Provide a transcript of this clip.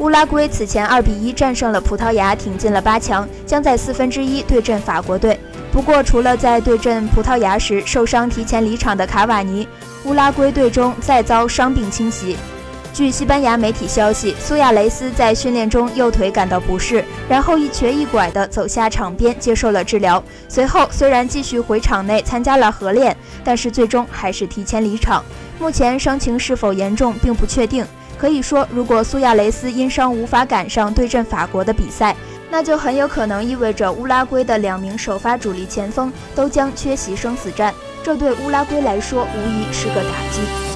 乌拉圭此前2比1战胜了葡萄牙，挺进了八强，将在四分之一对阵法国队。不过，除了在对阵葡萄牙时受伤提前离场的卡瓦尼，乌拉圭队中再遭伤病侵袭。据西班牙媒体消息，苏亚雷斯在训练中右腿感到不适，然后一瘸一拐地走下场边接受了治疗。随后虽然继续回场内参加了合练，但是最终还是提前离场。目前伤情是否严重并不确定。可以说，如果苏亚雷斯因伤无法赶上对阵法国的比赛，那就很有可能意味着乌拉圭的两名首发主力前锋都将缺席生死战，这对乌拉圭来说无疑是个打击。